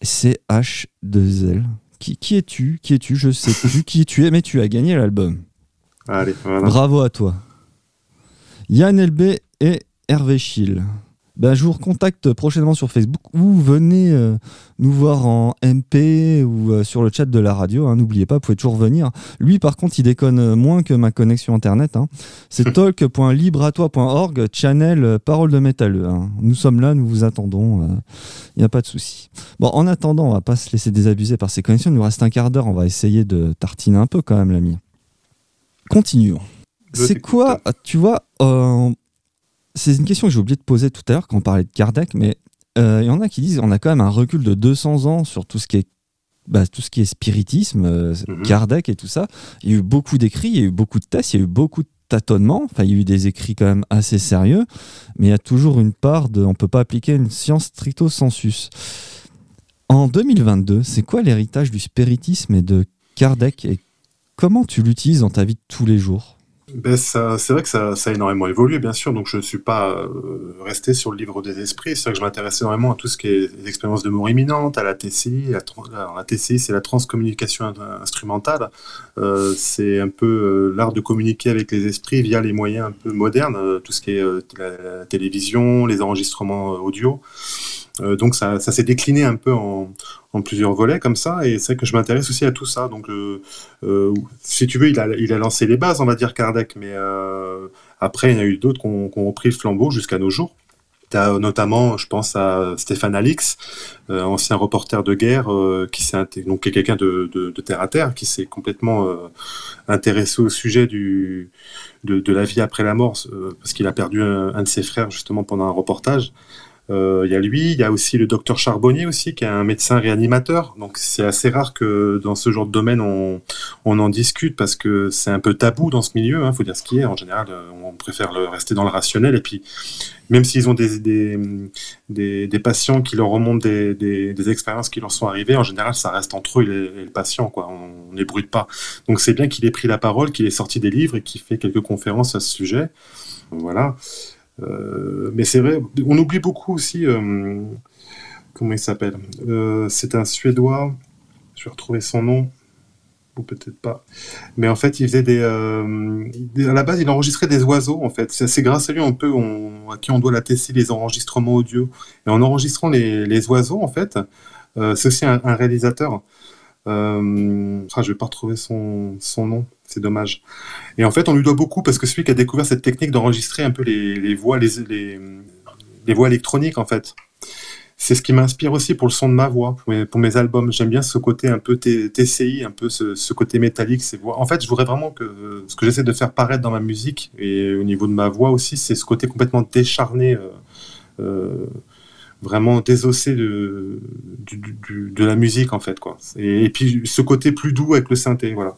C H 2 L. Qui, qui es-tu? Qui es-tu? Je sais plus qui tu es, mais tu as gagné l'album. Allez, voilà. Bravo à toi. Yann LB et Hervé Schill. Ben, je vous recontacte prochainement sur Facebook ou venez euh, nous voir en MP ou euh, sur le chat de la radio. hein. N'oubliez pas, vous pouvez toujours venir. Lui, par contre, il déconne euh, moins que ma connexion internet. hein. C'est talk.libreatois.org, channel euh, Parole de métalleux. hein. Nous sommes là, nous vous attendons. Il n'y a pas de souci. Bon, en attendant, on va pas se laisser désabuser par ces connexions. Il nous reste un quart d'heure. On va essayer de tartiner un peu quand même, l'ami. Continuons. C'est quoi, tu vois, euh, c'est une question que j'ai oublié de poser tout à l'heure quand on parlait de Kardec, mais euh, il y en a qui disent on a quand même un recul de 200 ans sur tout ce qui est, bah, tout ce qui est spiritisme, euh, Mhm. Kardec et tout ça. Il y a eu beaucoup d'écrits, il y a eu beaucoup de tests, il y a eu beaucoup de tâtonnements. Enfin, il y a eu des écrits quand même assez sérieux, mais il y a toujours une part de. On peut pas appliquer une science stricto sensus. En 2022, c'est quoi l'héritage du spiritisme et de Kardec et comment tu l'utilises dans ta vie de tous les jours? Ben c'est vrai que ça, ça, a énormément évolué, bien sûr. Donc, je ne suis pas euh, resté sur le livre des esprits. C'est vrai que je m'intéresse énormément à tout ce qui est les expériences de mort imminente, à la TCI. La, la TCI, c'est la transcommunication instrumentale. Euh, c'est un peu euh, l'art de communiquer avec les esprits via les moyens un peu modernes, tout ce qui est la, télévision, les enregistrements audio. Donc, ça, ça s'est décliné un peu en, en plusieurs volets comme ça, et c'est vrai que je m'intéresse aussi à tout ça. Donc, euh, euh, si tu veux, il a, il a lancé les bases, on va dire, Kardec, mais euh, après, il y en a eu d'autres qui ont, repris le flambeau jusqu'à nos jours. As notamment, je pense à Stéphane Alix, ancien reporter de guerre, qui s'est donc qui est quelqu'un de, de, terre à terre, qui s'est complètement intéressé au sujet du de, de, la vie après la mort, parce qu'il a perdu un, de ses frères justement pendant un reportage. Euh, il y a lui, il y a aussi le docteur Charbonnier aussi, qui est un médecin réanimateur. Donc c'est assez rare que dans ce genre de domaine on, on en discute parce que c'est un peu tabou dans ce milieu. Il hein, faut dire ce qui est. En général, on préfère le, rester dans le rationnel. Et puis même s'ils ont des, des, des, des, patients qui leur remontent des, des, expériences qui leur sont arrivées, en général, ça reste entre eux et, le patient. Quoi. On n'ébruite pas. Donc c'est bien qu'il ait pris la parole, qu'il ait sorti des livres et qu'il fait quelques conférences à ce sujet. Voilà. Euh, mais c'est vrai, on oublie beaucoup aussi. Euh, comment il s'appelle euh, C'est un Suédois. Je vais retrouver son nom ou peut-être pas. Mais en fait, il faisait des, à la base, il enregistrait des oiseaux. En fait, c'est grâce à lui un peu à qui on doit la tester les enregistrements audio. Et en enregistrant les, les oiseaux, en fait, c'est aussi un, réalisateur. Euh, ah, je vais pas retrouver son, son nom c'est dommage. Et en fait, on lui doit beaucoup parce que celui qui a découvert cette technique d'enregistrer un peu les, voix, les, les, voix électroniques, en fait. C'est ce qui m'inspire aussi pour le son de ma voix, pour mes, albums. J'aime bien ce côté un peu TCI, un peu ce, côté métallique. En fait, je voudrais vraiment que ce que j'essaie de faire paraître dans ma musique et au niveau de ma voix aussi, c'est ce côté complètement décharné, euh, euh, vraiment désossé de, de la musique, en fait. Quoi. Et, et, puis ce côté plus doux avec le synthé, voilà.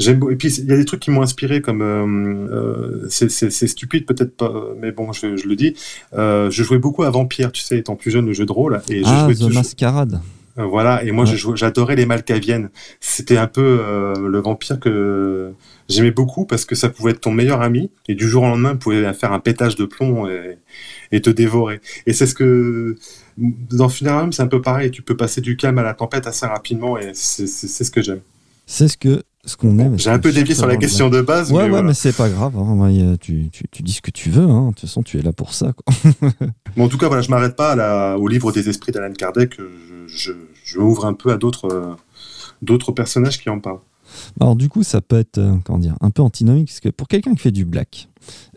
J'aime et puis il y a des trucs qui m'ont inspiré comme euh, euh c'est stupide peut-être pas mais bon je, je le dis euh, je jouais beaucoup à Vampire tu sais étant plus jeune le jeu de rôle et ah, je jouais The Masquerade euh, voilà et moi j'adorais les Malkaviennes c'était un peu euh, le vampire que j'aimais beaucoup parce que ça pouvait être ton meilleur ami et du jour au lendemain pouvait faire un pétage de plomb et, et te dévorer et c'est ce que dans Funerarium c'est un peu pareil tu peux passer du calme à la tempête assez rapidement et c'est ce que j'aime c'est ce que ce qu'on aime. J'ai un peu dévié sur la question de base. Ouais, mais ouais, mais c'est pas grave. Hein. Tu, tu, tu, dis ce que tu veux. Hein. De toute façon, tu es là pour ça. Quoi. bon, en tout cas, voilà, je m'arrête pas à au livre des esprits d'Alan Kardec. Je, je, m'ouvre un peu à d'autres euh, d'autres personnages qui en parlent. Alors, du coup, ça peut être euh, comment dire, un peu antinomique. Parce que pour quelqu'un qui fait du black,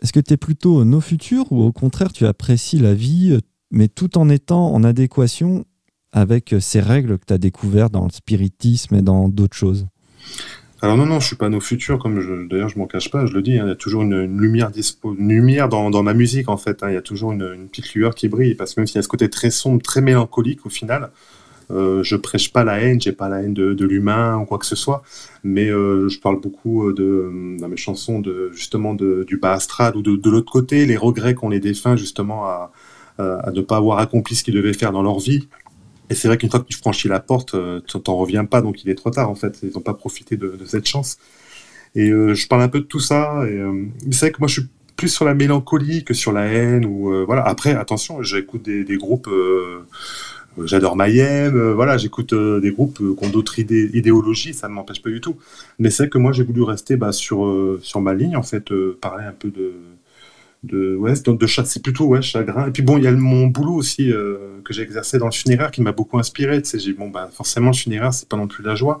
est-ce que tu es plutôt nos futurs ou au contraire, tu apprécies la vie, euh, mais tout en étant en adéquation avec ces règles que tu as découvertes dans le spiritisme et dans d'autres choses? Alors non, non, je suis pas nos futurs, comme je, d'ailleurs je m'en cache pas, je le dis, hein, il y a toujours une, lumière, dans, ma musique en fait, hein, il y a toujours une, une, petite lueur qui brille, parce que même s'il y a ce côté très sombre, très mélancolique au final, euh, je prêche pas la haine, j'ai pas la haine de, l'humain ou quoi que ce soit, mais euh, je parle beaucoup de, dans mes chansons de justement du bas astral ou de, l'autre côté, les regrets qu'ont les défunts justement à, ne pas avoir accompli ce qu'ils devaient faire dans leur vie, et c'est vrai qu'une fois que tu franchis la porte, euh, tu t'en reviens pas, donc il est trop tard en fait. Ils n'ont pas profité de, cette chance. Et euh, je parle un peu de tout ça. Et euh, c'est vrai que moi je suis plus sur la mélancolie que sur la haine. Ou voilà. Après, attention, j'écoute des, groupes. J'adore Mayhem, voilà, j'écoute des groupes qui ont d'autres idéologies, ça ne m'empêche pas du tout. Mais c'est que moi j'ai voulu rester bah, sur, sur ma ligne, en fait, parler un peu de, de ouais de, c'est plutôt ouais chagrin et puis bon il y a mon boulot aussi euh, que j'ai exercé dans le funéraire qui m'a beaucoup inspiré tu sais j'ai bon bah forcément le funéraire c'est pas non plus la joie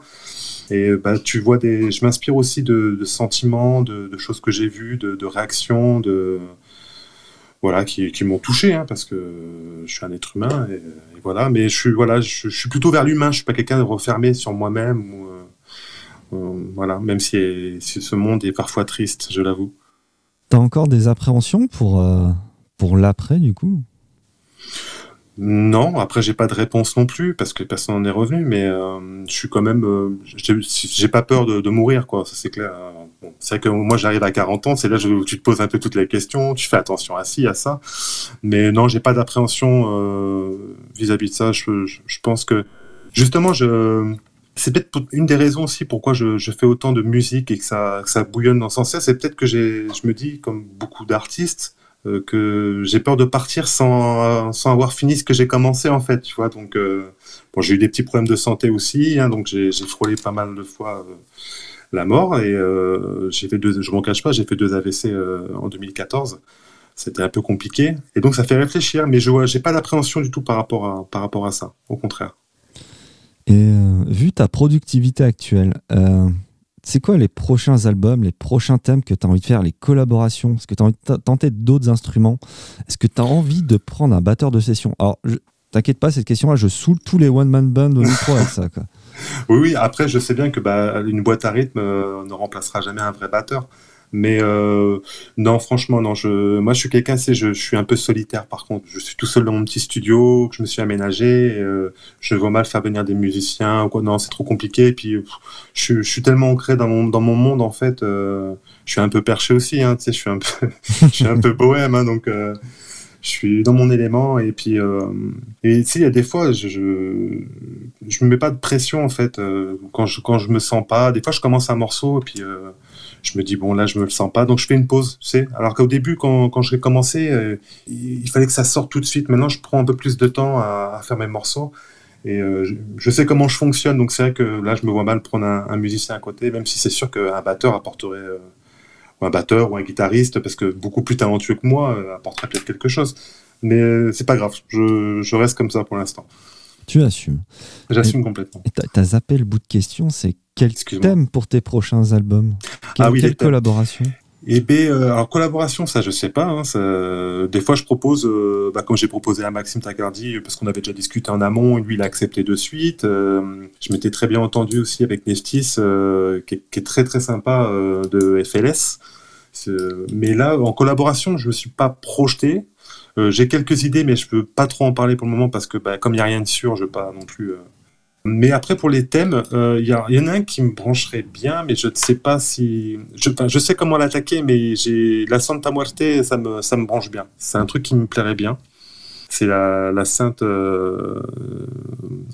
et bah tu vois des je m'inspire aussi de, sentiments de, de, choses que j'ai vues de, de, réactions de voilà qui, qui m'ont touché hein, parce que je suis un être humain et, voilà mais je suis voilà je, suis plutôt vers l'humain je suis pas quelqu'un de refermé sur moi-même ou euh, voilà même si, si ce monde est parfois triste je l'avoue T'as encore des appréhensions pour, euh, pour l'après, du coup? Non, après, j'ai pas de réponse non plus, parce que personne n'en est revenu, mais euh, je suis quand même. J'ai pas peur de, mourir, quoi, ça c'est clair. C'est vrai que moi, j'arrive à 40 ans, c'est là où tu te poses un peu toutes les questions, tu fais attention à ci, à ça. Mais non, j'ai pas d'appréhension vis-à-vis de ça. Je, pense que, justement, c'est peut-être une des raisons aussi pourquoi je, fais autant de musique et que ça, bouillonne dans ce sens C'est peut-être que je me dis, comme beaucoup d'artistes, euh, que j'ai peur de partir sans, avoir fini ce que j'ai commencé en fait, tu vois. Donc, euh, bon, j'ai eu des petits problèmes de santé aussi, hein, donc j'ai frôlé pas mal de fois euh, la mort et j'ai fait deux, je m'en cache pas, j'ai fait deux AVC en 2014. C'était un peu compliqué et donc ça fait réfléchir, mais je n'ai pas d'appréhension du tout par rapport à, par rapport à ça, au contraire. Et vu ta productivité actuelle, c'est quoi les prochains albums, les prochains thèmes que tu as envie de faire, les collaborations? Est-ce que tu as envie de tenter d'autres instruments? Est-ce que tu as envie de prendre un batteur de session? T'inquiète pas, cette question-là, je saoule tous les one-man bands au micro avec ça. Oui, oui, après, je sais bien que bah, une boîte à rythme euh, ne remplacera jamais un vrai batteur. Mais euh, non, franchement, non. Je, moi, je suis quelqu'un, je, suis un peu solitaire. Par contre, je suis tout seul dans mon petit studio que je me suis aménagé. Euh, je vois mal faire venir des musiciens. Ou quoi. Non, c'est trop compliqué. Et puis, je, suis tellement ancré dans mon dans mon monde en fait. Euh, je suis un peu perché aussi. Hein, je suis un peu, je suis un peu bohème. Hein, donc, euh, je suis dans mon élément. Et puis, euh, et tu il y a des fois, je, je, me mets pas de pression en fait quand je quand je me sens pas. Des fois, je commence un morceau et puis je me dis bon là je me le sens pas donc je fais une pause tu sais alors qu'au début quand, quand j'ai commencé euh, il, fallait que ça sorte tout de suite maintenant je prends un peu plus de temps à, faire mes morceaux et euh, je, sais comment je fonctionne donc c'est vrai que là je me vois mal prendre un, musicien à côté même si c'est sûr qu'un batteur apporterait euh, ou un batteur ou un guitariste parce que beaucoup plus talentueux que moi apporterait peut-être quelque chose. Mais c'est pas grave. Je, je reste comme ça pour l'instant. Tu assumes. J'assume complètement. Tu as zappé le bout de question, c'est quel thème pour tes prochains albums? Ah oui, Quelle collaboration? Eh bien, euh, alors collaboration, ça je sais pas. Hein, des fois, je propose, euh, bah, comme j'ai proposé à Maxime Tagardi, parce qu'on avait déjà discuté en amont, lui il a accepté de suite. Euh, je m'étais très bien entendu aussi avec Neftis, qui est, très très sympa de FLS. Mais là, en collaboration, je me suis pas projeté. j'ai quelques idées, mais je peux pas trop en parler pour le moment parce que, bah, comme il y a rien de sûr, je veux pas non plus mais après, pour les thèmes, il euh, y, en a un qui me brancherait bien, mais je ne sais pas si. Je, sais comment l'attaquer, mais j'ai la Santa Muerte, ça me, ça me branche bien. C'est un truc qui me plairait bien. C'est la, sainte euh,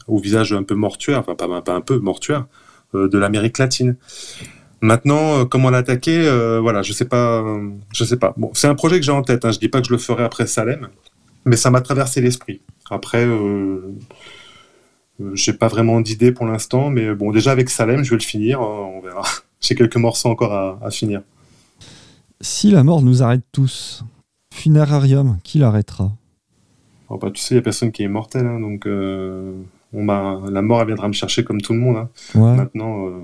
au visage un peu mortuaire, enfin pas, un peu mortuaire, euh, de l'Amérique latine. Maintenant, comment l'attaquer Voilà, je sais pas. sais pas. Bon, c'est un projet que j'ai en tête. Hein. Je dis pas que je le ferai après Salem, mais ça m'a traversé l'esprit. Après j'ai pas vraiment d'idée pour l'instant, mais bon, déjà avec Salem, je vais le finir, hein, on verra. J'ai quelques morceaux encore à, finir. Si la mort nous arrête tous, funérarium, qui l'arrêtera? Oh, bah, Tu sais, il n'y a personne qui est mortel, hein, donc euh, on la mort elle viendra me chercher comme tout le monde. Hein. Maintenant, euh,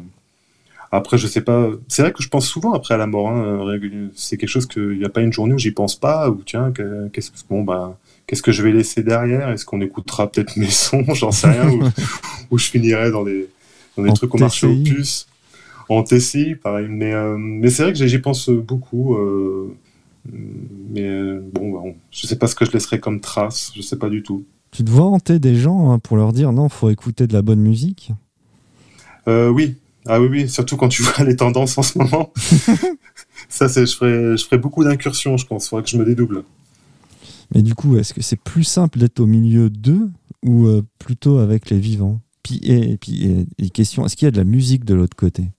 après, je sais pas. C'est vrai que je pense souvent après à la mort. C'est quelque chose qu'il n'y a pas une journée où j'y pense pas, ou tiens, qu'est-ce que. Bon, bah qu'est-ce que je vais laisser derrière? Est-ce qu'on écoutera peut-être mes sons? J'en sais rien. ou, je finirai dans des, dans des trucs au marché aux puces. En TCI, pareil. Mais, euh, mais c'est vrai que j'y pense beaucoup. Euh, mais euh, bon, bah, je sais pas ce que je laisserai comme trace. Je sais pas du tout. Tu te vois hanter des gens hein, pour leur dire non, faut écouter de la bonne musique? Oui. Ah oui, oui. Surtout quand tu vois les tendances en ce moment. Ça, c'est, je ferai, je ferai beaucoup d'incursions, je pense. Il faudrait que je me dédouble. Mais du coup, est-ce que c'est plus simple d'être au milieu d'eux ou euh, plutôt avec les vivants? Puis, et, puis, question, est-ce qu'il y a de la musique de l'autre côté?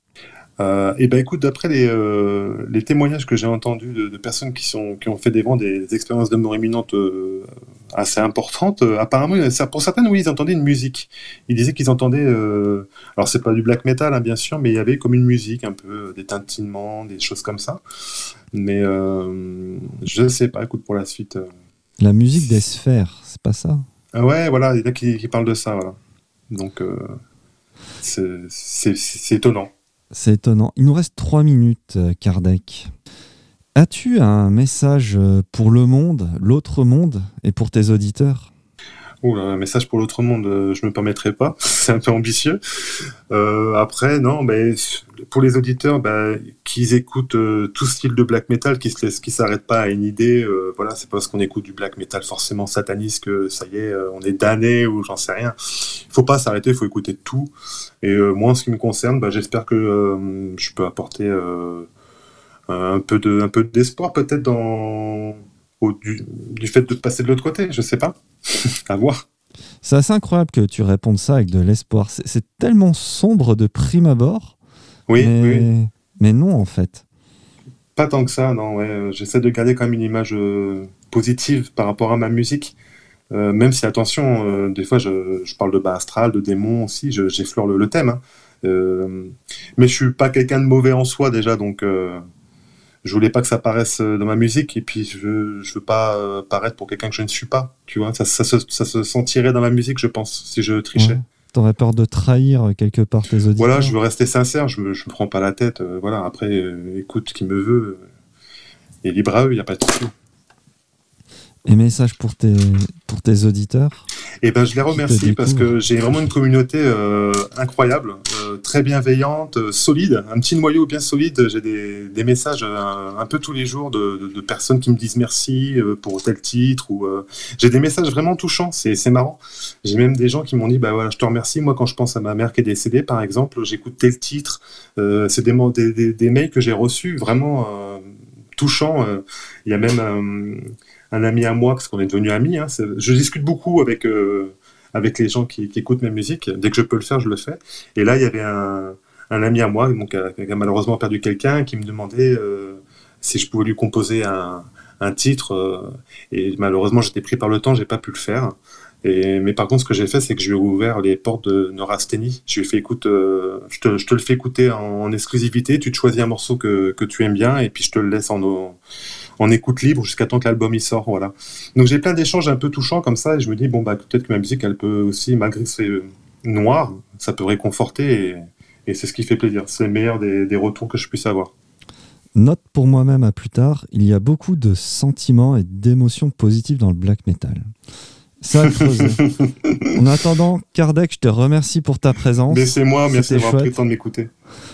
Euh, et ben écoute, d'après les, euh, les, témoignages que j'ai entendus de, personnes qui ont fait des, des expériences de mort imminente euh, assez importantes, apparemment, pour certaines, oui, ils entendaient une musique. Ils disaient qu'ils entendaient, alors c'est pas du black metal, hein, bien sûr, mais il y avait comme une musique, un peu des tintinements, des choses comme ça. Mais je sais pas, écoute, pour la suite. La musique des sphères, c'est pas ça? Ah Ouais, voilà, il y a qui, qui parlent de ça, voilà. Donc, euh, c'est étonnant. C'est étonnant. Il nous reste trois minutes, euh, Kardec. As-tu un message euh, pour le monde, l'autre monde, et pour tes auditeurs? Un message pour l'autre monde, euh, je me permettrai pas. C'est un peu ambitieux. Euh, après, non, mais pour les auditeurs, bah, qu'ils écoutent euh, tout style de black metal, qui se qui s'arrêtent pas à une idée. voilà, c'est pas parce qu'on écoute du black metal forcément sataniste que ça y est, on est damné ou j'en sais rien. Il faut pas s'arrêter, il faut écouter tout. Et moi, en ce qui me concerne, bah, j'espère que je peux apporter un peu de, un peu d'espoir peut-être dans du, du, fait de passer de l'autre côté, je sais pas. à voir. C'est assez incroyable que tu répondes ça avec de l'espoir. C'est tellement sombre de prime abord. Oui, mais, oui. mais non, en fait. Pas tant que ça, non. Ouais. J'essaie de garder quand même une image euh, positive par rapport à ma musique. Euh, même si, attention, euh, des fois, je, je, parle de bas astral, de démons aussi, j'effleure le, le, thème. Hein. Mais je suis pas quelqu'un de mauvais en soi déjà, donc je voulais pas que ça paraisse dans ma musique. Et puis, je je veux pas euh, paraître pour quelqu'un que je ne suis pas. Tu vois, ça, ça, ça, ça, se sentirait dans ma musique, je pense, si je trichais. Ouais. T'aurais peur de trahir quelque part tes auditeurs Voilà, je veux rester sincère, je me, je me prends pas la tête. voilà, après, écoute qui me veut. et libre à eux, il n'y a pas de souci. Et message pour tes, pour tes auditeurs Eh ben, je les remercie parce que j'ai vraiment une communauté euh, incroyable, euh, très bienveillante, euh, solide, un petit noyau bien solide. J'ai des, messages un, un, peu tous les jours de, personnes qui me disent merci pour tel titre ou j'ai des messages vraiment touchants. C'est marrant. J'ai même des gens qui m'ont dit bah voilà, je te remercie. Moi, quand je pense à ma mère qui est décédée, par exemple, j'écoute tel titre. C'est des, mails que j'ai reçus vraiment touchants. Il y a même un ami à moi, parce qu'on est devenus amis. Hein, je discute beaucoup avec, euh, avec les gens qui, qui, écoutent ma musique. Dès que je peux le faire, je le fais. Et là, il y avait un, un ami à moi donc, qui a malheureusement perdu quelqu'un qui me demandait euh, si je pouvais lui composer un, un titre. Euh, et malheureusement, j'étais pris par le temps, j'ai pas pu le faire. Et, mais par contre, ce que j'ai fait, c'est que je lui ai ouvert les portes de Neurasthénie. Je lui ai fait écoute, euh, je, te, je, te, le fais écouter en, en, exclusivité. Tu te choisis un morceau que, que, tu aimes bien et puis je te le laisse en, en écoute libre jusqu'à temps que l'album y sort. Voilà. Donc j'ai plein d'échanges un peu touchants comme ça et je me dis bon bah peut-être que ma musique elle peut aussi malgré que c'est noir, ça peut réconforter et, c'est ce qui fait plaisir. C'est le meilleur des retours que je puisse avoir. Note pour moi-même à plus tard, il y a beaucoup de sentiments et d'émotions positives dans le black metal. Creusé. en attendant, Kardec, je te remercie pour ta présence. Mais c'est moi, merci d'avoir pris le temps de m'écouter.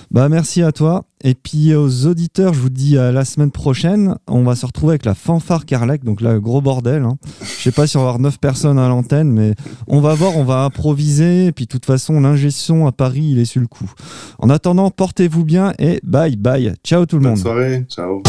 Bah merci à toi. Et puis aux auditeurs, je vous dis à la semaine prochaine. On va se retrouver avec la fanfare Carlec, donc là, gros bordel. Hein. Je sais pas si on va avoir 9 personnes à l'antenne, mais on va voir, on va improviser. Et puis de toute façon, l'ingé son à Paris, il est sur le coup. En attendant, portez-vous bien et bye bye. Ciao tout le Bonne monde. soirée, ciao.